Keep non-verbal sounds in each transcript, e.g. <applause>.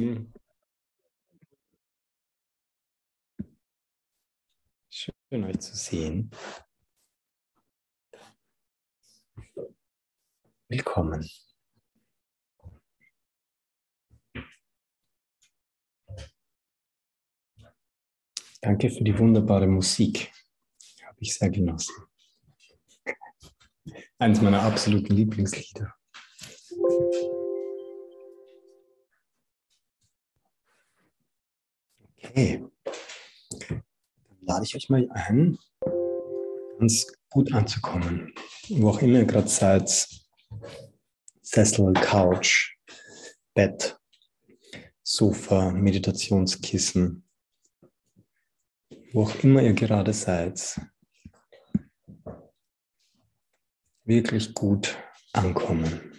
Lieben. Schön euch zu sehen. Willkommen. Danke für die wunderbare Musik. Habe ich sehr genossen. Eines meiner absoluten Lieblingslieder. Okay. Dann lade ich euch mal ein, ganz gut anzukommen. Wo auch immer ihr gerade seid, Sessel, Couch, Bett, Sofa, Meditationskissen, wo auch immer ihr gerade seid, wirklich gut ankommen.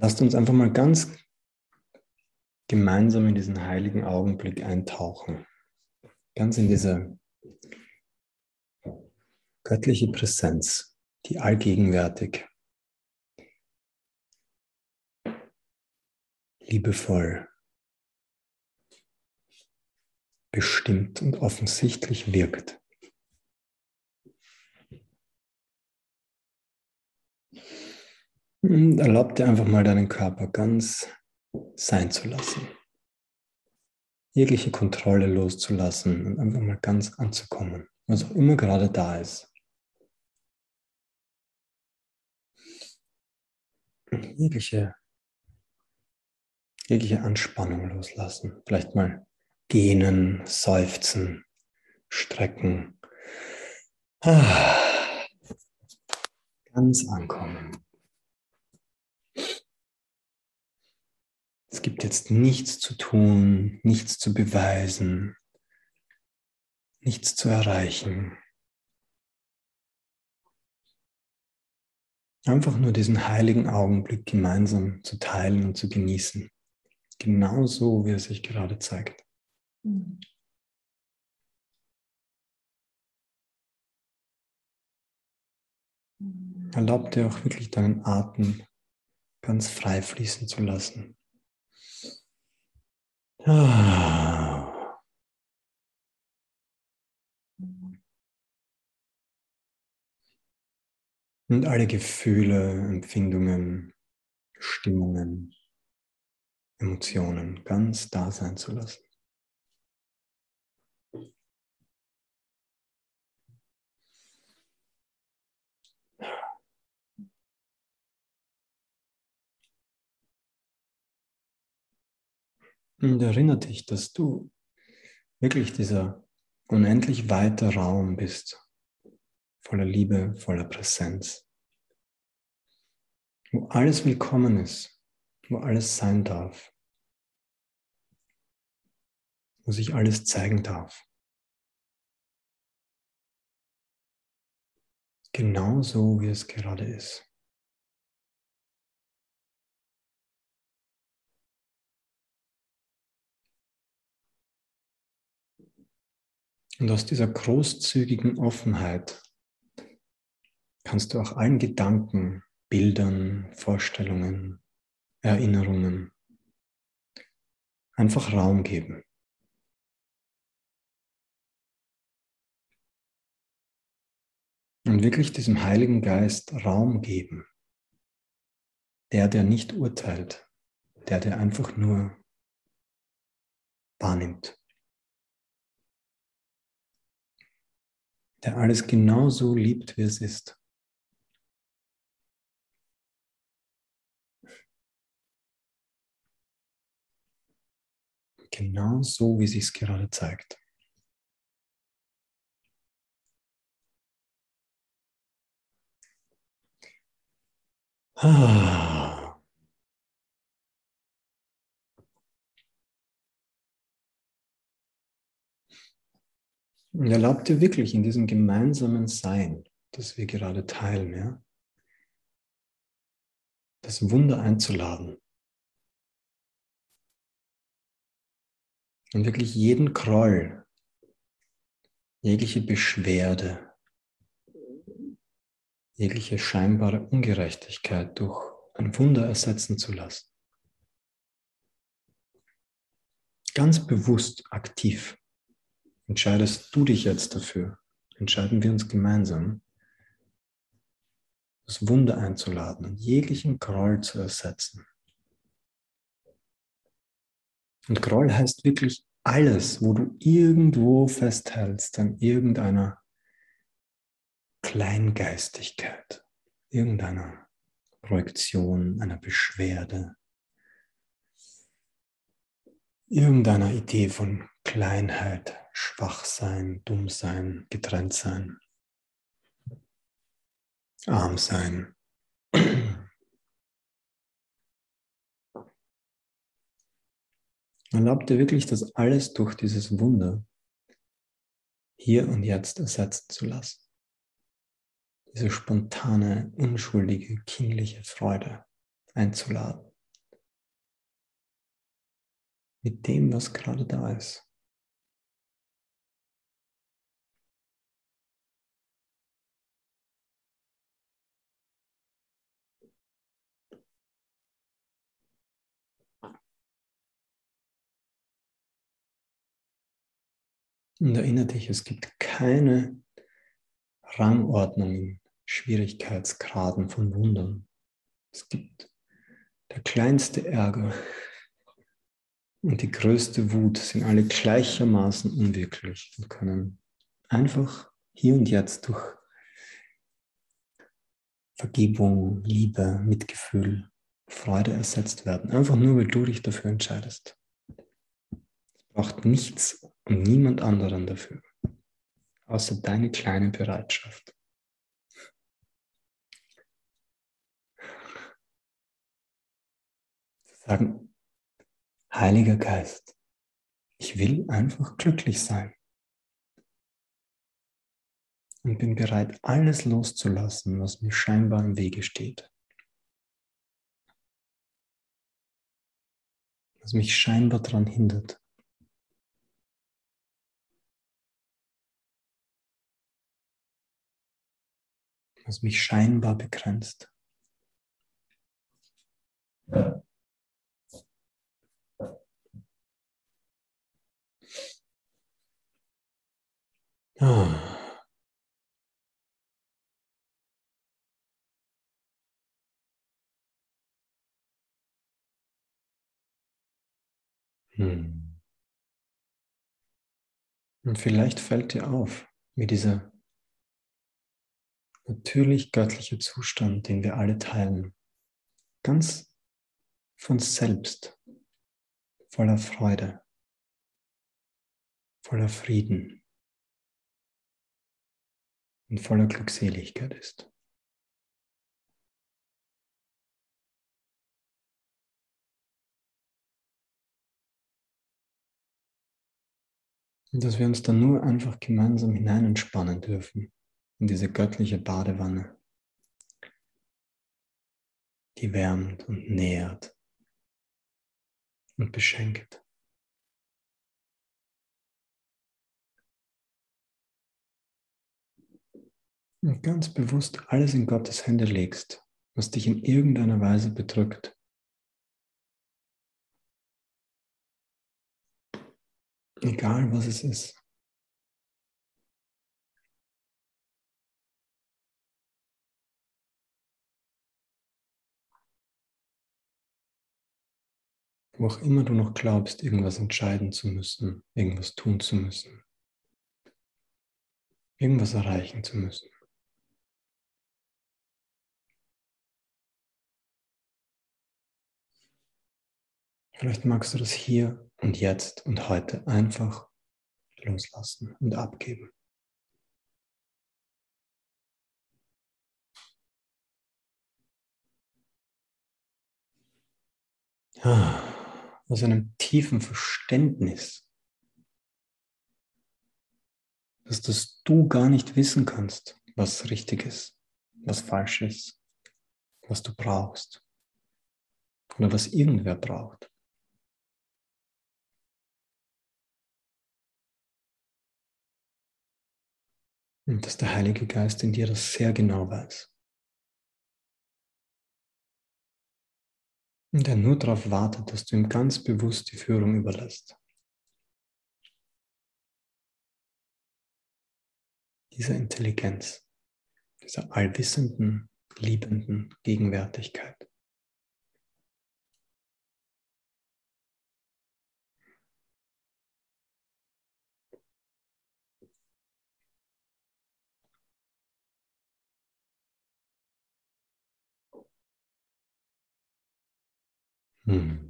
Lasst uns einfach mal ganz gemeinsam in diesen heiligen Augenblick eintauchen. Ganz in diese göttliche Präsenz, die allgegenwärtig, liebevoll, bestimmt und offensichtlich wirkt. Erlaub dir einfach mal deinen Körper ganz sein zu lassen. Jegliche Kontrolle loszulassen und einfach mal ganz anzukommen, was auch immer gerade da ist. Jegliche, jegliche Anspannung loslassen. Vielleicht mal gähnen, seufzen, strecken. Ah, ganz ankommen. Es gibt jetzt nichts zu tun, nichts zu beweisen, nichts zu erreichen. Einfach nur diesen heiligen Augenblick gemeinsam zu teilen und zu genießen. Genauso, wie er sich gerade zeigt. Erlaub dir auch wirklich deinen Atem ganz frei fließen zu lassen. <sighs> Und alle Gefühle, Empfindungen, Stimmungen, Emotionen ganz da sein zu lassen. Und erinnere dich, dass du wirklich dieser unendlich weite Raum bist, voller Liebe, voller Präsenz, wo alles willkommen ist, wo alles sein darf, wo sich alles zeigen darf. Genau so, wie es gerade ist. Und aus dieser großzügigen Offenheit kannst du auch allen Gedanken, Bildern, Vorstellungen, Erinnerungen einfach Raum geben. Und wirklich diesem Heiligen Geist Raum geben. Der, der nicht urteilt, der, der einfach nur wahrnimmt. Der alles genauso liebt, wie es ist. Genau so, wie sich es gerade zeigt. Ah. Erlaub dir wirklich in diesem gemeinsamen Sein, das wir gerade teilen, ja, das Wunder einzuladen. Und wirklich jeden Kroll, jegliche Beschwerde, jegliche scheinbare Ungerechtigkeit durch ein Wunder ersetzen zu lassen. Ganz bewusst aktiv entscheidest du dich jetzt dafür, entscheiden wir uns gemeinsam, das Wunder einzuladen und jeglichen Groll zu ersetzen. Und Groll heißt wirklich alles, wo du irgendwo festhältst an irgendeiner Kleingeistigkeit, irgendeiner Projektion, einer Beschwerde, irgendeiner Idee von Kleinheit, Schwachsein, Dummsein, Getrenntsein, Armsein. Erlaub <clears throat> dir wirklich, das alles durch dieses Wunder hier und jetzt ersetzen zu lassen. Diese spontane, unschuldige, kindliche Freude einzuladen. Mit dem, was gerade da ist. Und erinnere dich, es gibt keine Rangordnung in Schwierigkeitsgraden von Wundern. Es gibt der kleinste Ärger und die größte Wut sind alle gleichermaßen unwirklich und können einfach hier und jetzt durch Vergebung, Liebe, Mitgefühl, Freude ersetzt werden. Einfach nur, weil du dich dafür entscheidest. Es braucht nichts und niemand anderen dafür, außer deine kleine Bereitschaft. Sagen, Heiliger Geist, ich will einfach glücklich sein und bin bereit, alles loszulassen, was mir scheinbar im Wege steht. Was mich scheinbar daran hindert. Was mich scheinbar begrenzt. Ah. Hm. Und vielleicht fällt dir auf, wie dieser natürlich göttliche Zustand, den wir alle teilen, ganz von selbst, voller Freude, voller Frieden und voller Glückseligkeit ist. Und dass wir uns dann nur einfach gemeinsam hinein entspannen dürfen in diese göttliche Badewanne, die wärmt und nährt und beschenkt. Und ganz bewusst alles in Gottes Hände legst, was dich in irgendeiner Weise bedrückt. Egal was es ist. Wo auch immer du noch glaubst, irgendwas entscheiden zu müssen, irgendwas tun zu müssen, irgendwas erreichen zu müssen. Vielleicht magst du das hier und jetzt und heute einfach loslassen und abgeben. Ah aus einem tiefen Verständnis, dass das du gar nicht wissen kannst, was richtig ist, was falsch ist, was du brauchst oder was irgendwer braucht. Und dass der Heilige Geist in dir das sehr genau weiß. Und er nur darauf wartet, dass du ihm ganz bewusst die Führung überlässt. Dieser Intelligenz, dieser allwissenden, liebenden Gegenwärtigkeit. Hm.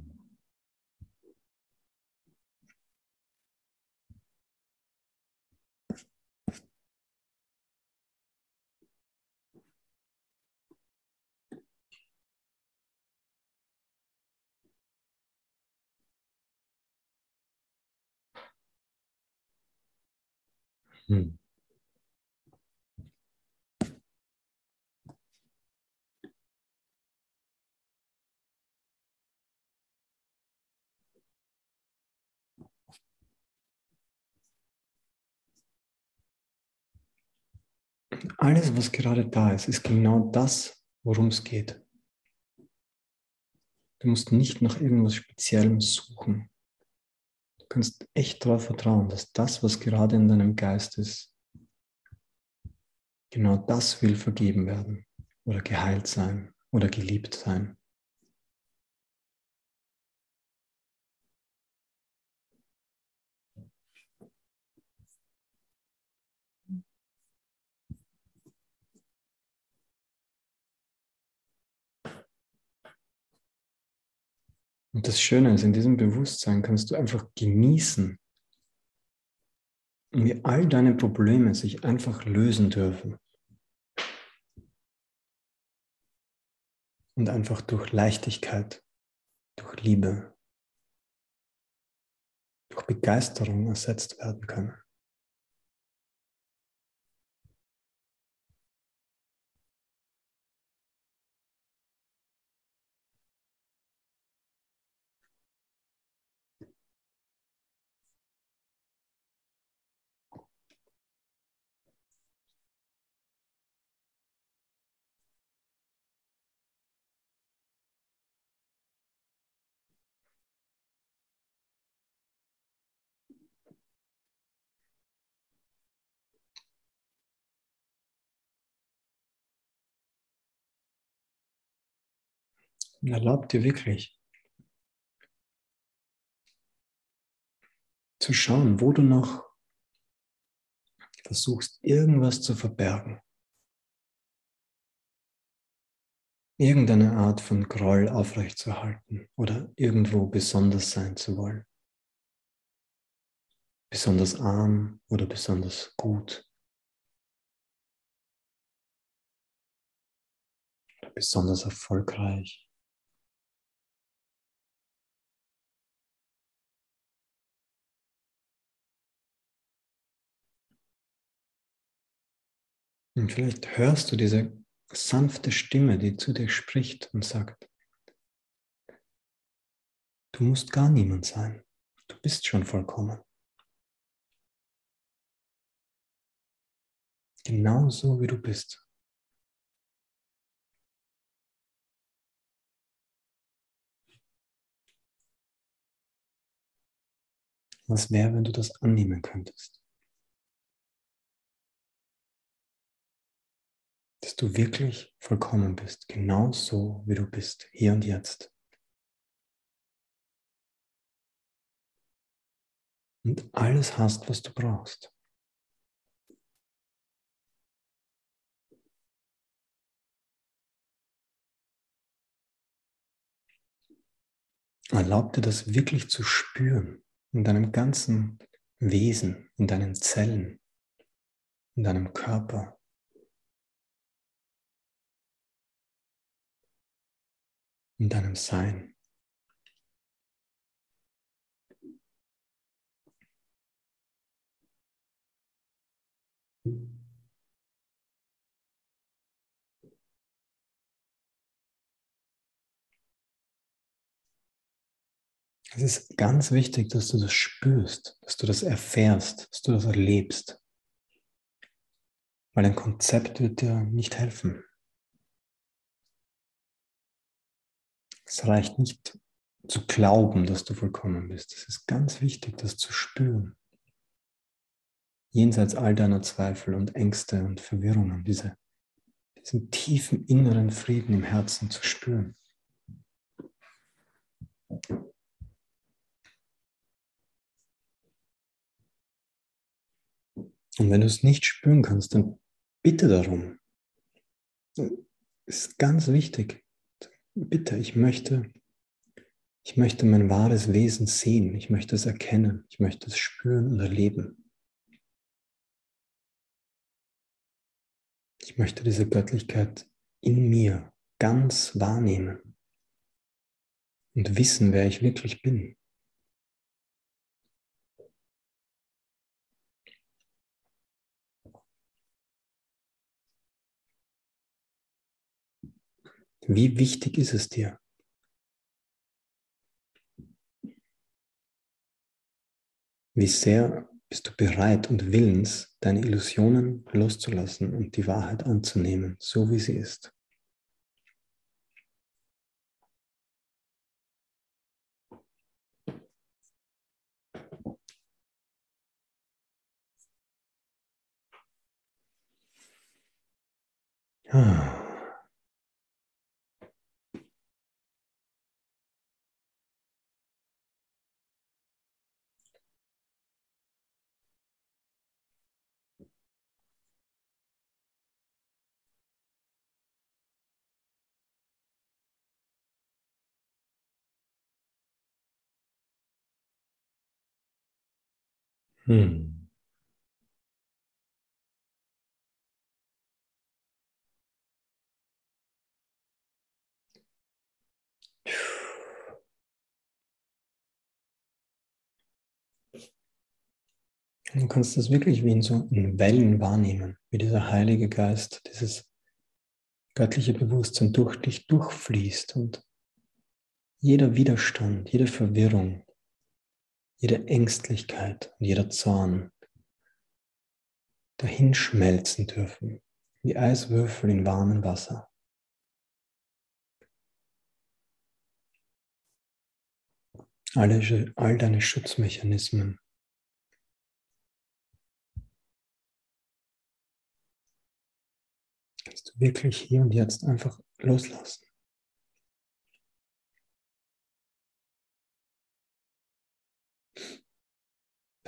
Hm. Alles, was gerade da ist, ist genau das, worum es geht. Du musst nicht nach irgendwas Speziellem suchen. Du kannst echt darauf vertrauen, dass das, was gerade in deinem Geist ist, genau das will vergeben werden oder geheilt sein oder geliebt sein. Und das Schöne ist, in diesem Bewusstsein kannst du einfach genießen, wie all deine Probleme sich einfach lösen dürfen. Und einfach durch Leichtigkeit, durch Liebe, durch Begeisterung ersetzt werden können. Und erlaub dir wirklich zu schauen, wo du noch versuchst, irgendwas zu verbergen. Irgendeine Art von Groll aufrechtzuerhalten oder irgendwo besonders sein zu wollen. Besonders arm oder besonders gut. Oder besonders erfolgreich. Und vielleicht hörst du diese sanfte Stimme, die zu dir spricht und sagt, du musst gar niemand sein, du bist schon vollkommen. Genauso wie du bist. Was wäre, wenn du das annehmen könntest? Dass du wirklich vollkommen bist, genau so, wie du bist, hier und jetzt. Und alles hast, was du brauchst. Erlaub dir das wirklich zu spüren in deinem ganzen Wesen, in deinen Zellen, in deinem Körper. In deinem Sein. Es ist ganz wichtig, dass du das spürst, dass du das erfährst, dass du das erlebst. Weil ein Konzept wird dir nicht helfen. Es reicht nicht zu glauben, dass du vollkommen bist. Es ist ganz wichtig, das zu spüren. Jenseits all deiner Zweifel und Ängste und Verwirrungen, diese, diesen tiefen inneren Frieden im Herzen zu spüren. Und wenn du es nicht spüren kannst, dann bitte darum. Das ist ganz wichtig. Bitte, ich möchte, ich möchte mein wahres Wesen sehen. Ich möchte es erkennen. Ich möchte es spüren und erleben. Ich möchte diese Göttlichkeit in mir ganz wahrnehmen und wissen, wer ich wirklich bin. Wie wichtig ist es dir? Wie sehr bist du bereit und willens, deine Illusionen loszulassen und die Wahrheit anzunehmen, so wie sie ist? Ah. Hm. Du kannst das wirklich wie in so in Wellen wahrnehmen, wie dieser Heilige Geist, dieses göttliche Bewusstsein durch dich durchfließt und jeder Widerstand, jede Verwirrung, jede Ängstlichkeit und jeder Zorn dahinschmelzen dürfen, wie Eiswürfel in warmem Wasser. Alle, all deine Schutzmechanismen kannst du wirklich hier und jetzt einfach loslassen.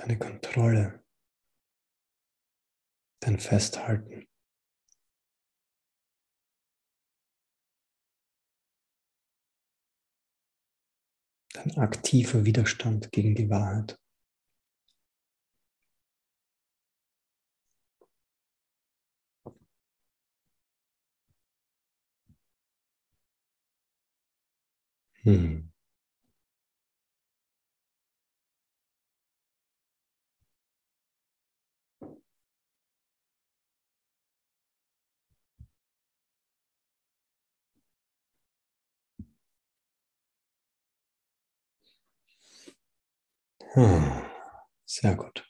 Deine Kontrolle, dein Festhalten. Dein aktiver Widerstand gegen die Wahrheit. Hm. Sehr gut.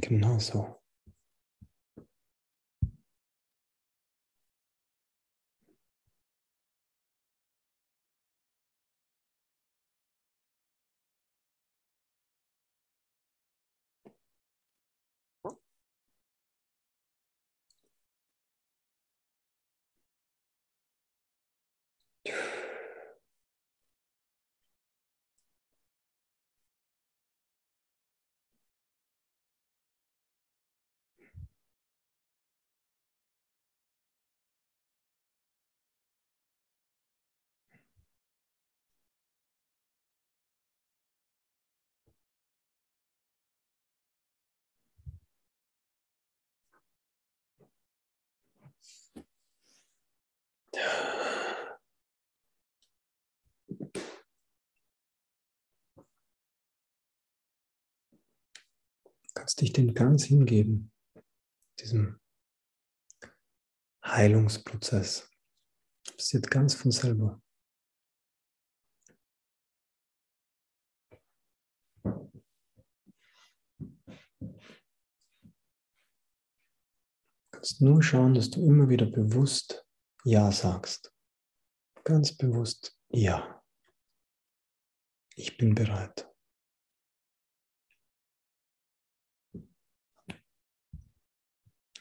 Genau so. Kannst dich dem ganz hingeben, diesem Heilungsprozess. Das passiert ganz von selber. Kannst nur schauen, dass du immer wieder bewusst Ja sagst. Ganz bewusst Ja. Ich bin bereit.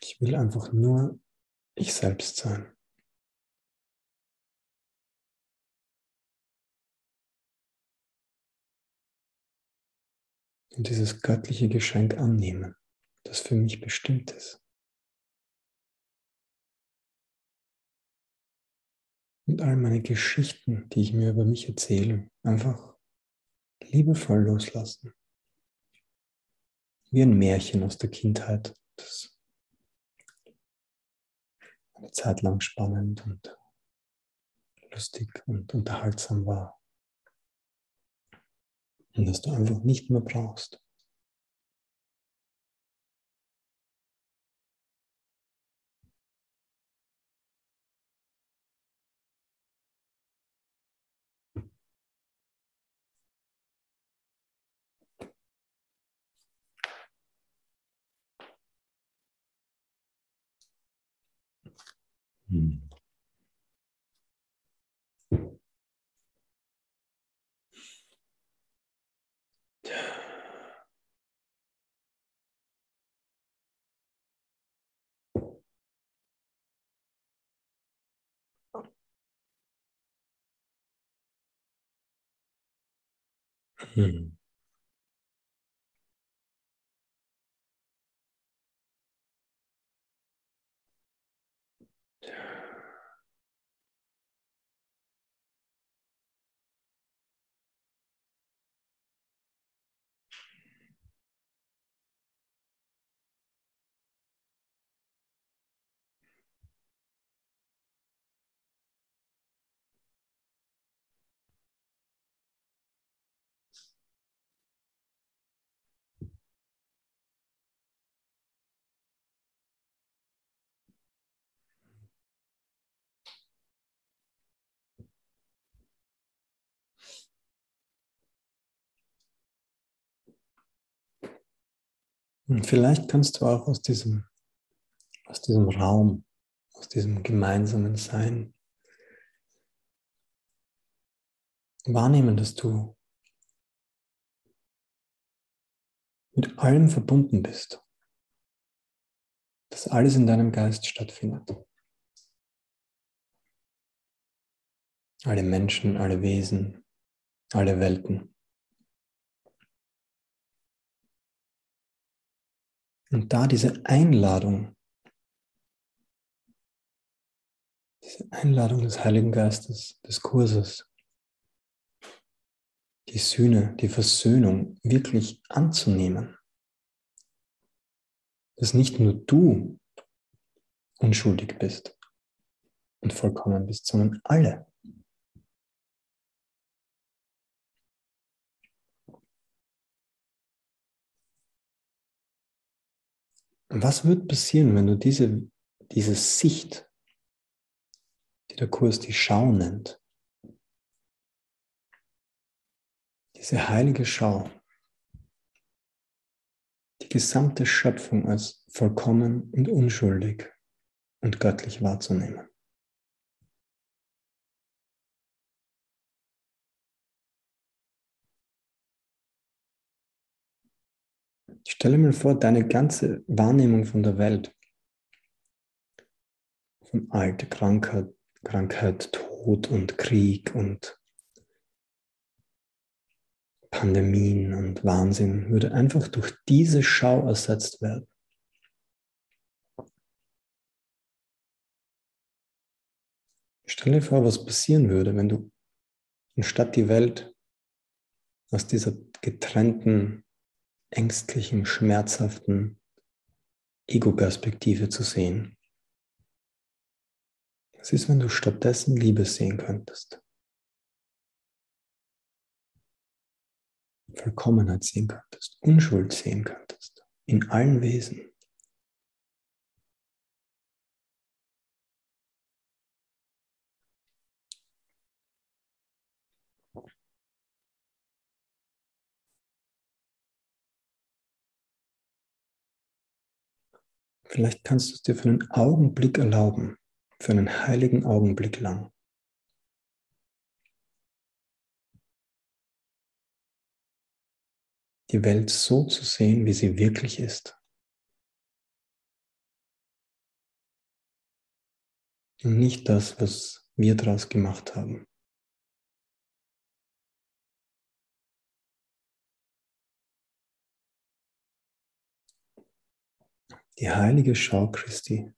Ich will einfach nur ich selbst sein. Und dieses göttliche Geschenk annehmen, das für mich bestimmt ist. Und all meine Geschichten, die ich mir über mich erzähle, einfach liebevoll loslassen. Wie ein Märchen aus der Kindheit, das eine Zeit lang spannend und lustig und unterhaltsam war. Und das du einfach nicht mehr brauchst. Hm. Hm. Und vielleicht kannst du auch aus diesem, aus diesem Raum, aus diesem gemeinsamen Sein wahrnehmen, dass du mit allem verbunden bist, dass alles in deinem Geist stattfindet. Alle Menschen, alle Wesen, alle Welten. Und da diese Einladung, diese Einladung des Heiligen Geistes, des Kurses, die Sühne, die Versöhnung wirklich anzunehmen. Dass nicht nur du unschuldig bist und vollkommen bist, sondern alle. Was wird passieren, wenn du diese, diese Sicht, die der Kurs die Schau nennt, diese heilige Schau, die gesamte Schöpfung als vollkommen und unschuldig und göttlich wahrzunehmen? Stelle mir vor, deine ganze Wahrnehmung von der Welt, von Alter, Krankheit, Krankheit, Tod und Krieg und Pandemien und Wahnsinn würde einfach durch diese Schau ersetzt werden. Stell dir vor, was passieren würde, wenn du anstatt die Welt aus dieser getrennten ängstlichen, schmerzhaften Ego-Perspektive zu sehen. Was ist, wenn du stattdessen Liebe sehen könntest? Vollkommenheit sehen könntest, Unschuld sehen könntest, in allen Wesen. Vielleicht kannst du es dir für einen Augenblick erlauben, für einen heiligen Augenblick lang. Die Welt so zu sehen, wie sie wirklich ist. Und nicht das, was wir daraus gemacht haben. Die heilige Schau Christi.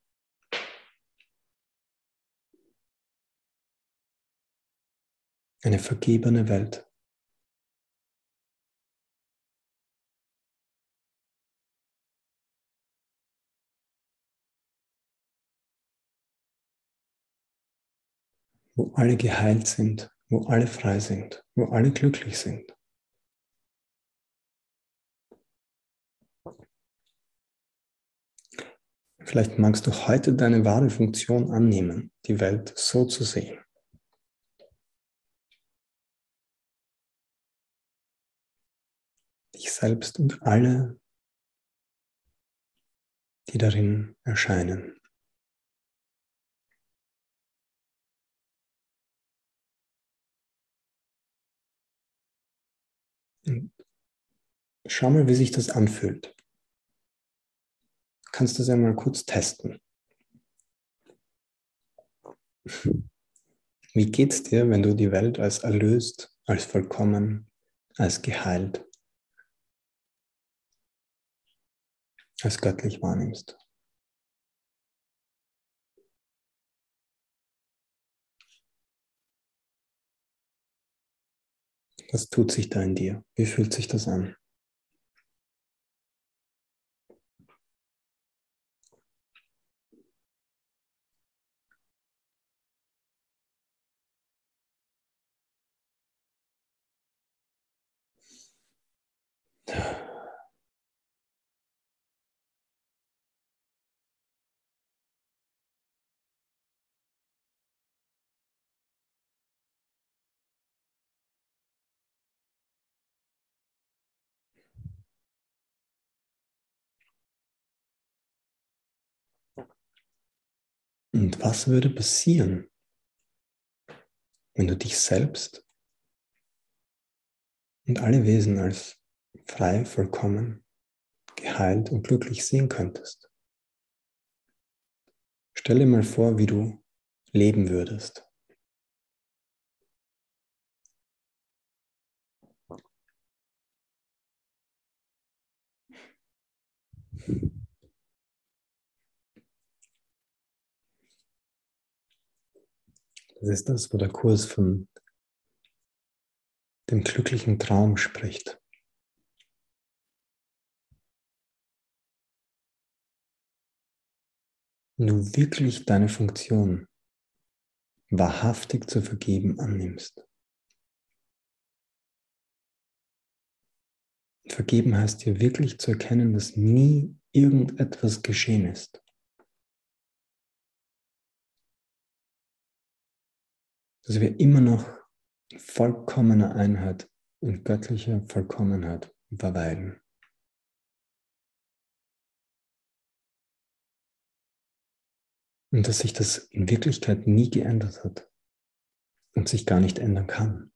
Eine vergebene Welt. wo alle geheilt sind, wo alle frei sind, wo alle glücklich sind. Vielleicht magst du heute deine wahre Funktion annehmen, die Welt so zu sehen. Dich selbst und alle, die darin erscheinen. Und schau mal, wie sich das anfühlt kannst du es ja mal kurz testen. Wie geht es dir, wenn du die Welt als erlöst, als vollkommen, als geheilt, als göttlich wahrnimmst? Was tut sich da in dir? Wie fühlt sich das an? Und was würde passieren, wenn du dich selbst und alle Wesen als frei, vollkommen, geheilt und glücklich sehen könntest? Stell dir mal vor, wie du leben würdest. Das ist das, wo der Kurs von dem glücklichen Traum spricht. Du wirklich deine Funktion wahrhaftig zu vergeben annimmst. Vergeben heißt dir wirklich zu erkennen, dass nie irgendetwas geschehen ist. Dass wir immer noch in vollkommener Einheit, in göttlicher Vollkommenheit verweilen. Und dass sich das in Wirklichkeit nie geändert hat und sich gar nicht ändern kann.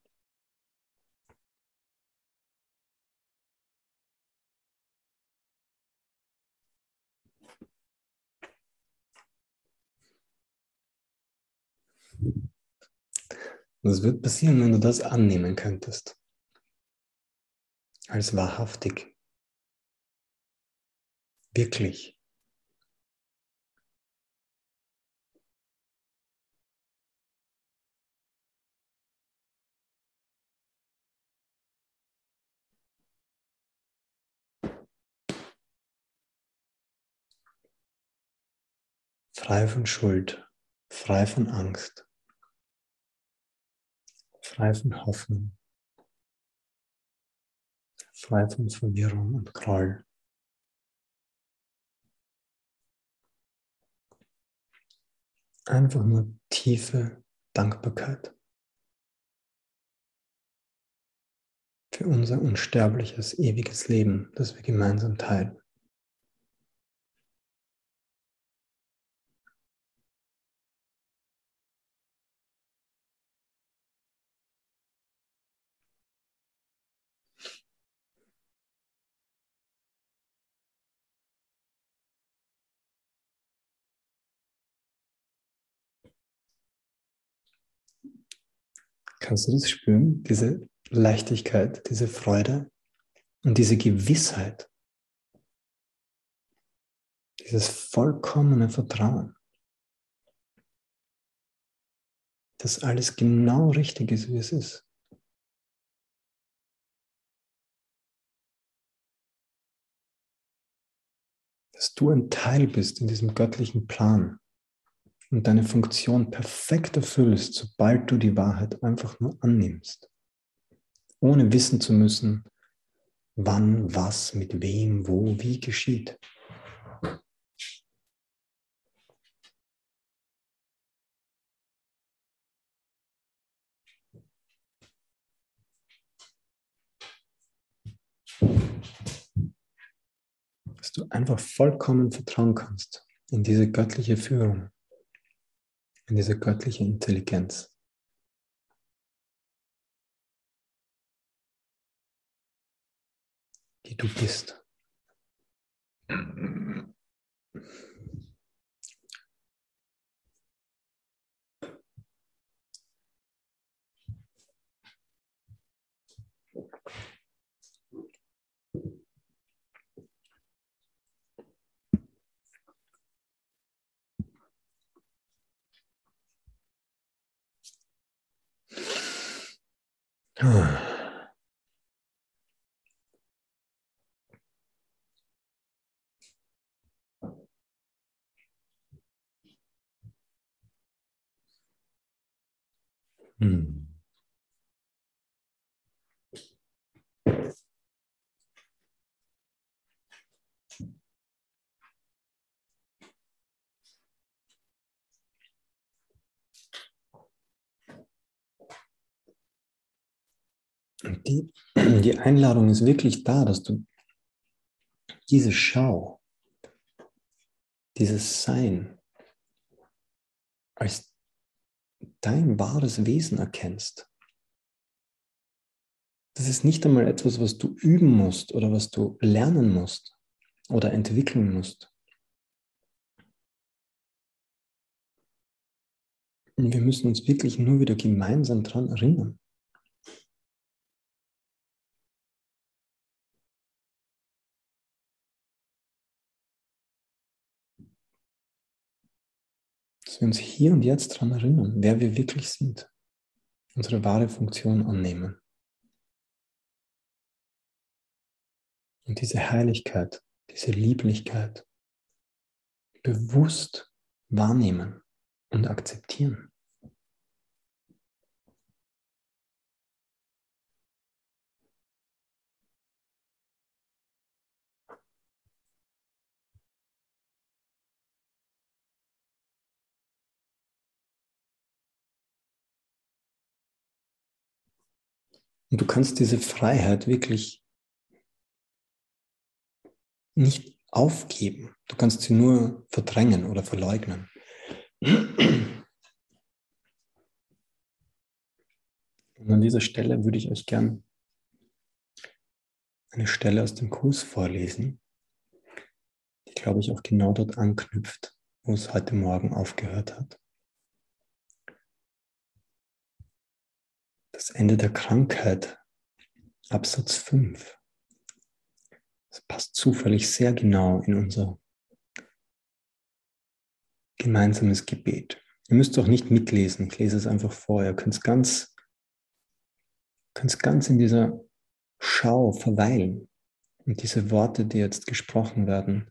Was wird passieren, wenn du das annehmen könntest? Als wahrhaftig. Wirklich. Frei von Schuld, frei von Angst frei von Hoffnung, frei von Verwirrung und Groll. Einfach nur tiefe Dankbarkeit für unser unsterbliches, ewiges Leben, das wir gemeinsam teilen. Kannst du das spüren? Diese Leichtigkeit, diese Freude und diese Gewissheit, dieses vollkommene Vertrauen, dass alles genau richtig ist, wie es ist. Dass du ein Teil bist in diesem göttlichen Plan und deine Funktion perfekt erfüllst, sobald du die Wahrheit einfach nur annimmst, ohne wissen zu müssen, wann, was, mit wem, wo, wie geschieht. Dass du einfach vollkommen vertrauen kannst in diese göttliche Führung in diese göttliche Intelligenz. die du bist. Hm. Und die, die Einladung ist wirklich da, dass du diese Schau, dieses Sein als dein wahres Wesen erkennst. Das ist nicht einmal etwas, was du üben musst oder was du lernen musst oder entwickeln musst. Und wir müssen uns wirklich nur wieder gemeinsam daran erinnern. Wir uns hier und jetzt daran erinnern, wer wir wirklich sind, unsere wahre Funktion annehmen. Und diese Heiligkeit, diese Lieblichkeit bewusst wahrnehmen und akzeptieren. Und du kannst diese Freiheit wirklich nicht aufgeben. Du kannst sie nur verdrängen oder verleugnen. Und an dieser Stelle würde ich euch gern eine Stelle aus dem Kurs vorlesen, die, glaube ich, auch genau dort anknüpft, wo es heute Morgen aufgehört hat. Das Ende der Krankheit, Absatz 5. Das passt zufällig sehr genau in unser gemeinsames Gebet. Ihr müsst auch nicht mitlesen, ich lese es einfach vor. Ihr könnt ganz, könnt ganz in dieser Schau verweilen und diese Worte, die jetzt gesprochen werden,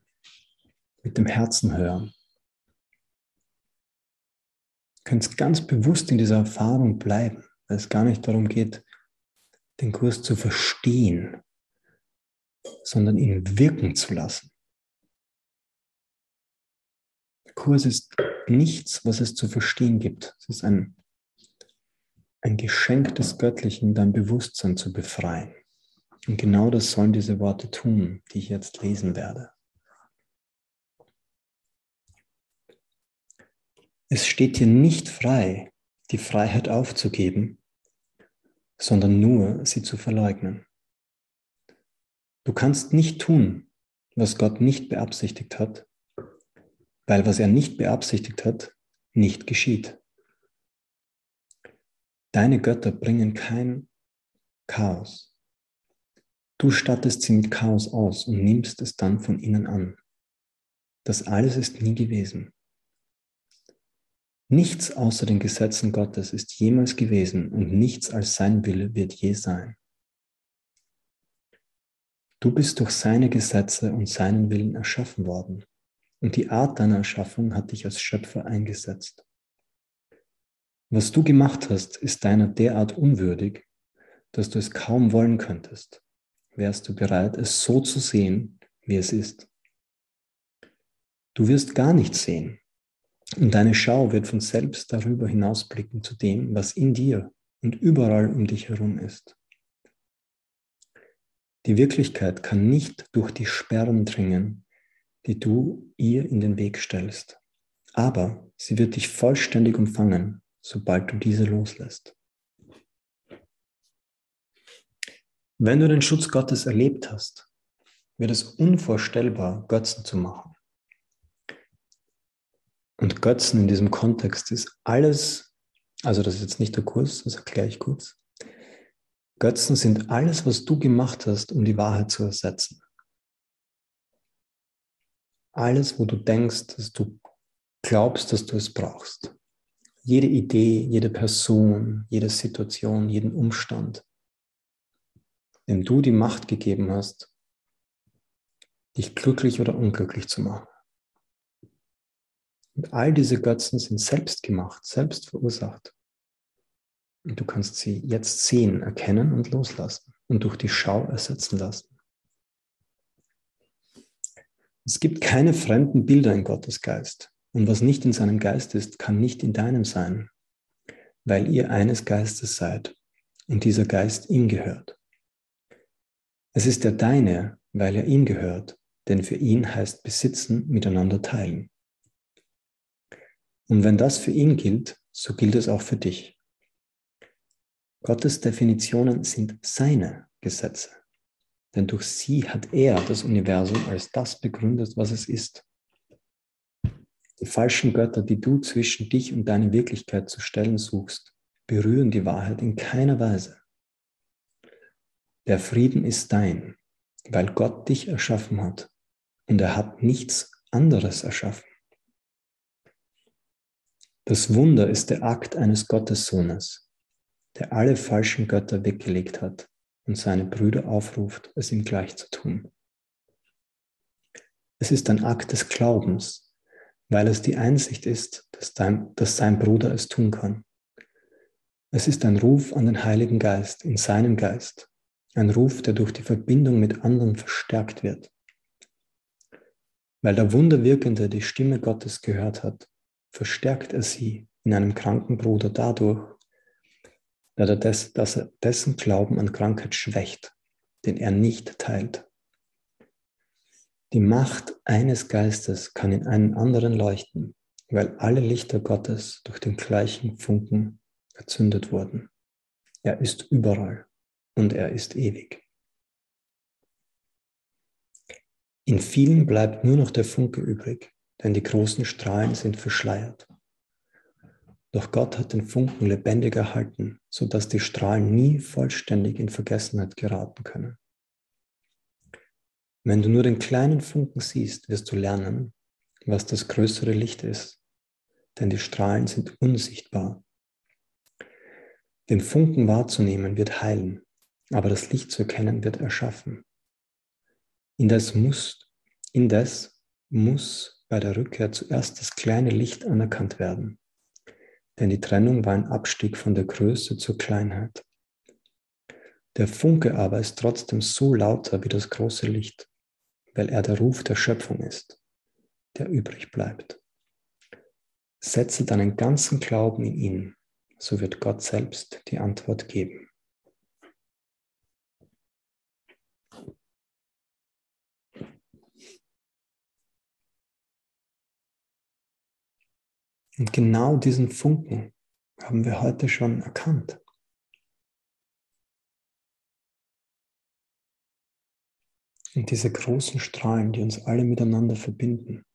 mit dem Herzen hören. Ihr könnt ganz bewusst in dieser Erfahrung bleiben weil es gar nicht darum geht, den Kurs zu verstehen, sondern ihn wirken zu lassen. Der Kurs ist nichts, was es zu verstehen gibt. Es ist ein, ein Geschenk des Göttlichen, dein Bewusstsein zu befreien. Und genau das sollen diese Worte tun, die ich jetzt lesen werde. Es steht dir nicht frei, die Freiheit aufzugeben, sondern nur sie zu verleugnen. Du kannst nicht tun, was Gott nicht beabsichtigt hat, weil was er nicht beabsichtigt hat, nicht geschieht. Deine Götter bringen kein Chaos. Du stattest sie mit Chaos aus und nimmst es dann von ihnen an. Das alles ist nie gewesen. Nichts außer den Gesetzen Gottes ist jemals gewesen und nichts als sein Wille wird je sein. Du bist durch seine Gesetze und seinen Willen erschaffen worden und die Art deiner Erschaffung hat dich als Schöpfer eingesetzt. Was du gemacht hast, ist deiner derart unwürdig, dass du es kaum wollen könntest, wärst du bereit, es so zu sehen, wie es ist. Du wirst gar nichts sehen, und deine Schau wird von selbst darüber hinausblicken zu dem, was in dir und überall um dich herum ist. Die Wirklichkeit kann nicht durch die Sperren dringen, die du ihr in den Weg stellst, aber sie wird dich vollständig umfangen, sobald du diese loslässt. Wenn du den Schutz Gottes erlebt hast, wird es unvorstellbar, Götzen zu machen. Und Götzen in diesem Kontext ist alles, also das ist jetzt nicht der Kurs, das erkläre ich kurz. Götzen sind alles, was du gemacht hast, um die Wahrheit zu ersetzen. Alles, wo du denkst, dass du glaubst, dass du es brauchst. Jede Idee, jede Person, jede Situation, jeden Umstand, dem du die Macht gegeben hast, dich glücklich oder unglücklich zu machen. Und all diese Götzen sind selbst gemacht, selbst verursacht. Und du kannst sie jetzt sehen, erkennen und loslassen und durch die Schau ersetzen lassen. Es gibt keine fremden Bilder in Gottes Geist. Und was nicht in seinem Geist ist, kann nicht in deinem sein, weil ihr eines Geistes seid und dieser Geist ihm gehört. Es ist der deine, weil er ihm gehört, denn für ihn heißt besitzen, miteinander teilen. Und wenn das für ihn gilt, so gilt es auch für dich. Gottes Definitionen sind seine Gesetze, denn durch sie hat er das Universum als das begründet, was es ist. Die falschen Götter, die du zwischen dich und deine Wirklichkeit zu stellen suchst, berühren die Wahrheit in keiner Weise. Der Frieden ist dein, weil Gott dich erschaffen hat und er hat nichts anderes erschaffen. Das Wunder ist der Akt eines Gottessohnes, der alle falschen Götter weggelegt hat und seine Brüder aufruft, es ihm gleich zu tun. Es ist ein Akt des Glaubens, weil es die Einsicht ist, dass, dein, dass sein Bruder es tun kann. Es ist ein Ruf an den Heiligen Geist in seinem Geist, ein Ruf, der durch die Verbindung mit anderen verstärkt wird. Weil der Wunderwirkende die Stimme Gottes gehört hat, verstärkt er sie in einem kranken Bruder dadurch, dass er, dessen Glauben an Krankheit schwächt, den er nicht teilt. Die Macht eines Geistes kann in einen anderen leuchten, weil alle Lichter Gottes durch den gleichen Funken erzündet wurden. Er ist überall und er ist ewig. In vielen bleibt nur noch der Funke übrig, denn die großen Strahlen sind verschleiert. Doch Gott hat den Funken lebendig erhalten, sodass die Strahlen nie vollständig in Vergessenheit geraten können. Wenn du nur den kleinen Funken siehst, wirst du lernen, was das größere Licht ist, denn die Strahlen sind unsichtbar. Den Funken wahrzunehmen wird heilen, aber das Licht zu erkennen wird erschaffen. Indes muss, indes muss bei der Rückkehr zuerst das kleine Licht anerkannt werden, denn die Trennung war ein Abstieg von der Größe zur Kleinheit. Der Funke aber ist trotzdem so lauter wie das große Licht, weil er der Ruf der Schöpfung ist, der übrig bleibt. Setze deinen ganzen Glauben in ihn, so wird Gott selbst die Antwort geben. Und genau diesen Funken haben wir heute schon erkannt. Und diese großen Strahlen, die uns alle miteinander verbinden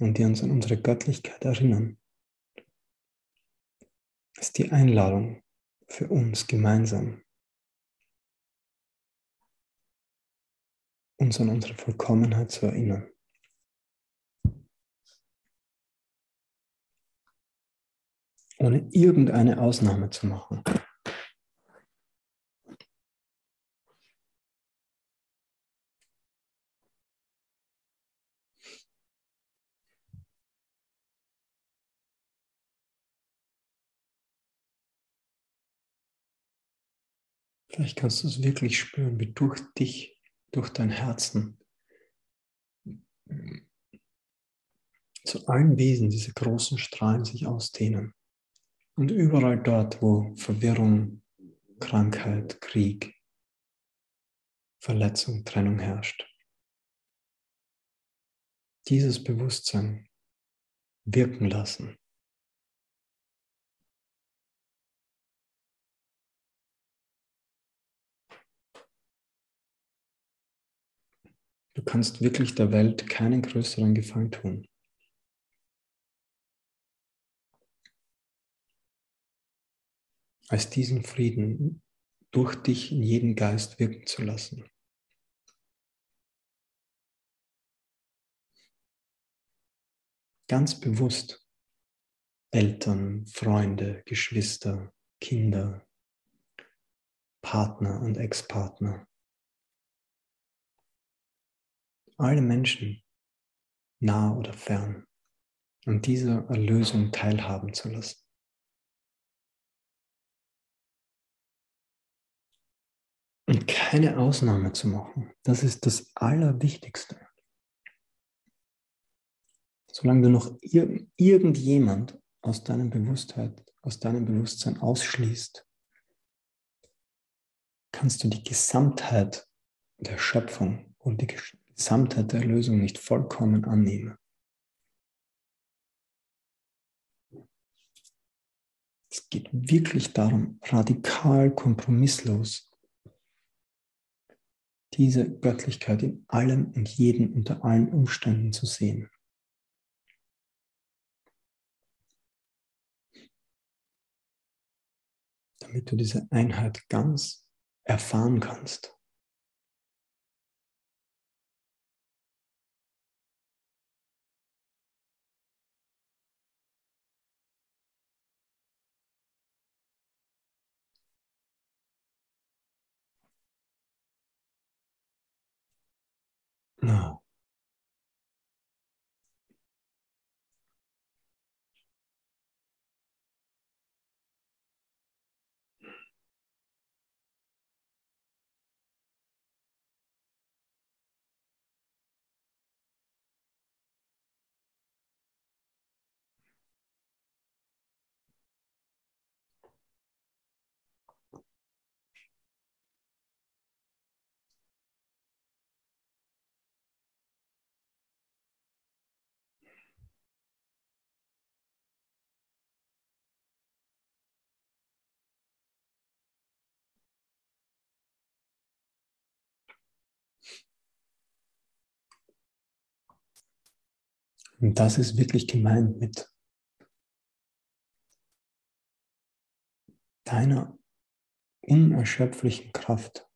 und die uns an unsere Göttlichkeit erinnern, ist die Einladung, für uns gemeinsam, uns an unsere Vollkommenheit zu erinnern. Ohne irgendeine Ausnahme zu machen. Vielleicht kannst du es wirklich spüren, wie durch dich, durch dein Herzen zu allen Wesen diese großen Strahlen sich ausdehnen. Und überall dort, wo Verwirrung, Krankheit, Krieg, Verletzung, Trennung herrscht, dieses Bewusstsein wirken lassen. Du kannst wirklich der Welt keinen größeren Gefallen tun. Als diesen Frieden durch dich in jeden Geist wirken zu lassen. Ganz bewusst Eltern, Freunde, Geschwister, Kinder, Partner und Ex-Partner alle Menschen, nah oder fern, an dieser Erlösung teilhaben zu lassen. Und keine Ausnahme zu machen, das ist das Allerwichtigste. Solange du noch ir irgendjemand aus deinem Bewusstheit, aus deinem Bewusstsein ausschließt, kannst du die Gesamtheit der Schöpfung und die Gesamtheit der Lösung nicht vollkommen annehme. Es geht wirklich darum, radikal kompromisslos diese Göttlichkeit in allem und jedem unter allen Umständen zu sehen. Damit du diese Einheit ganz erfahren kannst. No. Und das ist wirklich gemeint mit deiner unerschöpflichen Kraft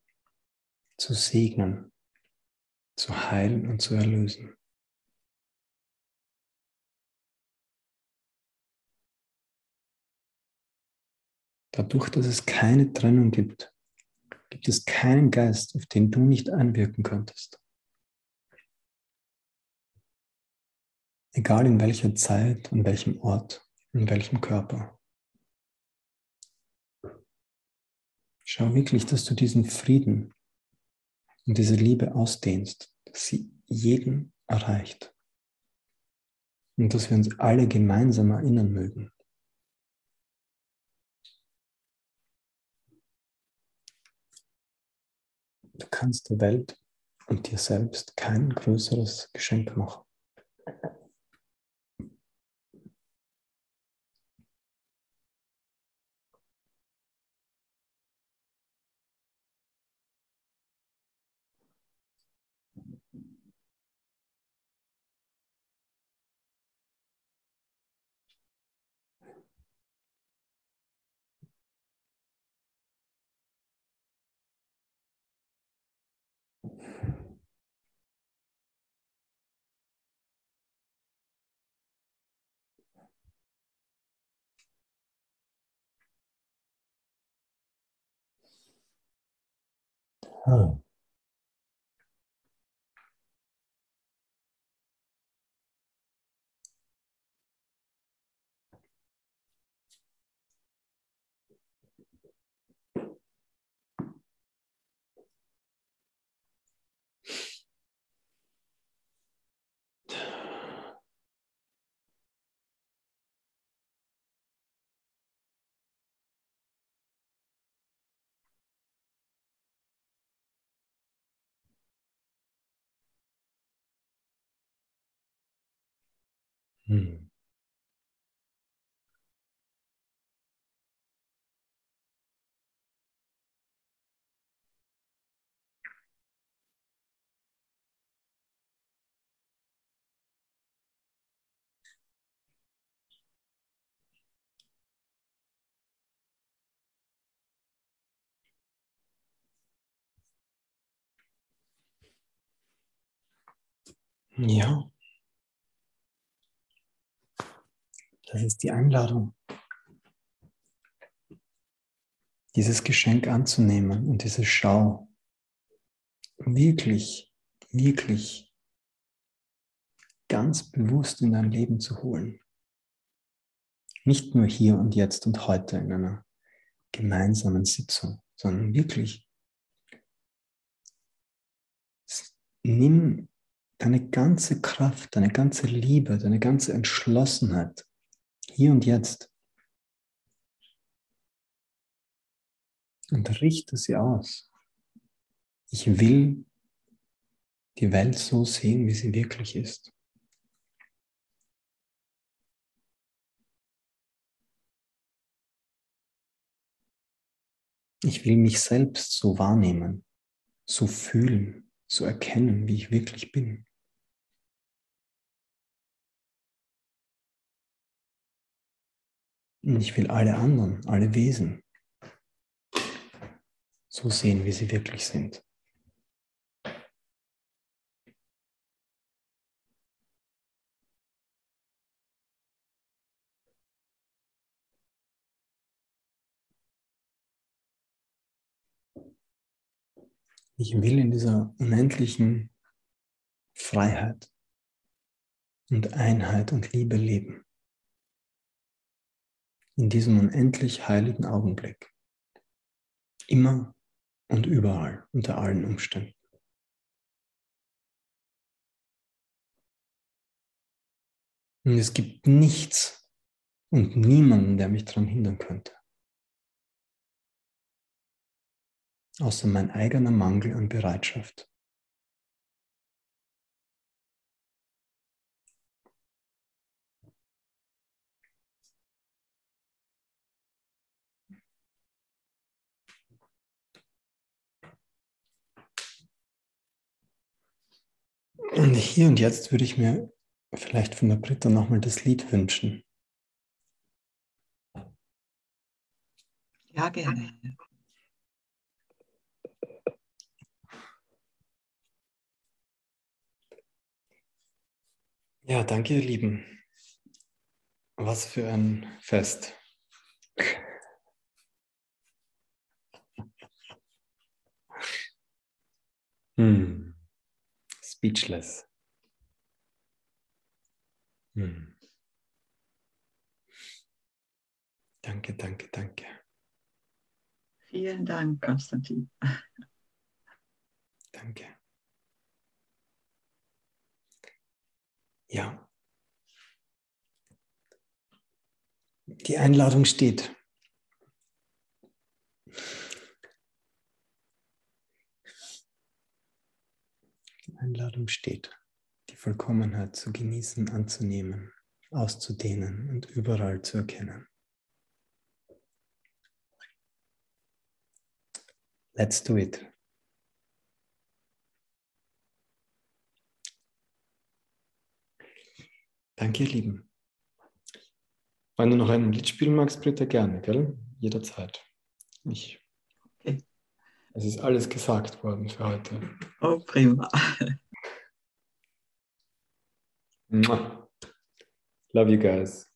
zu segnen, zu heilen und zu erlösen. Dadurch, dass es keine Trennung gibt, gibt es keinen Geist, auf den du nicht einwirken könntest. Egal in welcher Zeit, an welchem Ort, in welchem Körper. Schau wirklich, dass du diesen Frieden und diese Liebe ausdehnst, dass sie jeden erreicht. Und dass wir uns alle gemeinsam erinnern mögen. Du kannst der Welt und dir selbst kein größeres Geschenk machen. home Oh. Hm. Ja. Das ist die Einladung, dieses Geschenk anzunehmen und diese Schau wirklich, wirklich ganz bewusst in dein Leben zu holen. Nicht nur hier und jetzt und heute in einer gemeinsamen Sitzung, sondern wirklich nimm deine ganze Kraft, deine ganze Liebe, deine ganze Entschlossenheit hier und jetzt und richte sie aus. Ich will die Welt so sehen, wie sie wirklich ist. Ich will mich selbst so wahrnehmen, so fühlen, so erkennen, wie ich wirklich bin. Und ich will alle anderen, alle Wesen so sehen, wie sie wirklich sind. Ich will in dieser unendlichen Freiheit und Einheit und Liebe leben. In diesem unendlich heiligen Augenblick. Immer und überall, unter allen Umständen. Und es gibt nichts und niemanden, der mich daran hindern könnte. außer mein eigener Mangel an Bereitschaft. Und hier und jetzt würde ich mir vielleicht von der Britta nochmal das Lied wünschen. Ja, gerne. Ja, danke, ihr Lieben. Was für ein Fest. Hm. Speechless. Hm. Danke, danke, danke. Vielen Dank, Konstantin. Danke. Ja. Die Einladung steht. Einladung steht, die Vollkommenheit zu genießen, anzunehmen, auszudehnen und überall zu erkennen. Let's do it. Danke, ihr Lieben. Wenn du noch ein Lied spielen magst, Britta, gerne, gell? Jederzeit. Ich. Es ist alles gesagt worden für heute. Oh, prima. Love you guys.